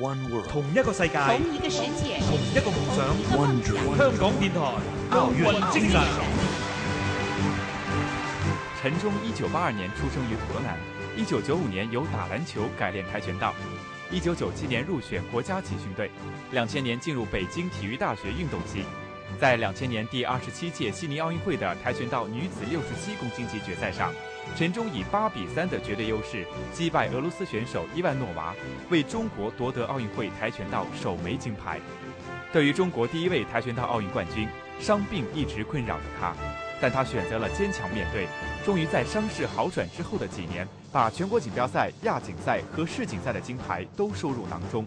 One world，同一个世界，同一个世界，同一个梦想。梦想。香港电台奥运精神。陈忠一九八二年出生于河南，一九九五年由打篮球改练跆拳道，一九九七年入选国家集训队，两千年进入北京体育大学运动系。在两千年第二十七届悉尼奥运会的跆拳道女子六十七公斤级决赛上，陈忠以八比三的绝对优势击败俄罗斯选手伊万诺娃，为中国夺得奥运会跆拳道首枚金牌。对于中国第一位跆拳道奥运冠军，伤病一直困扰着他，但他选择了坚强面对，终于在伤势好转之后的几年，把全国锦标赛、亚锦赛和世锦赛的金牌都收入囊中。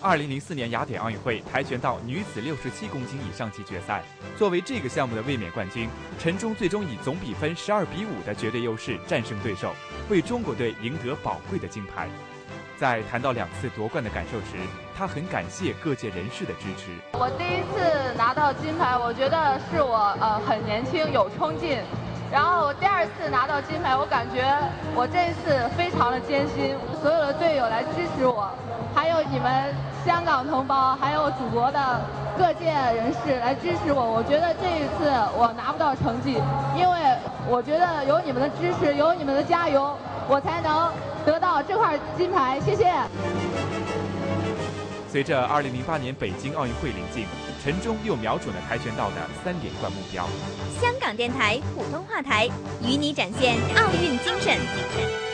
二零零四年雅典奥运会跆拳道女子六十七公斤以上级决赛，作为这个项目的卫冕冠军，陈忠最终以总比分十二比五的绝对优势战胜对手，为中国队赢得宝贵的金牌。在谈到两次夺冠的感受时，他很感谢各界人士的支持。我第一次拿到金牌，我觉得是我呃很年轻有冲劲。然后我第二次拿到金牌，我感觉我这一次非常的艰辛，所有的队友来支持我，还有你们香港同胞，还有祖国的各界人士来支持我。我觉得这一次我拿不到成绩，因为我觉得有你们的支持，有你们的加油，我才能得到这块金牌。谢谢。随着2008年北京奥运会临近，陈忠又瞄准了跆拳道的三连冠目标。香港电台普通话台，与你展现奥运精神。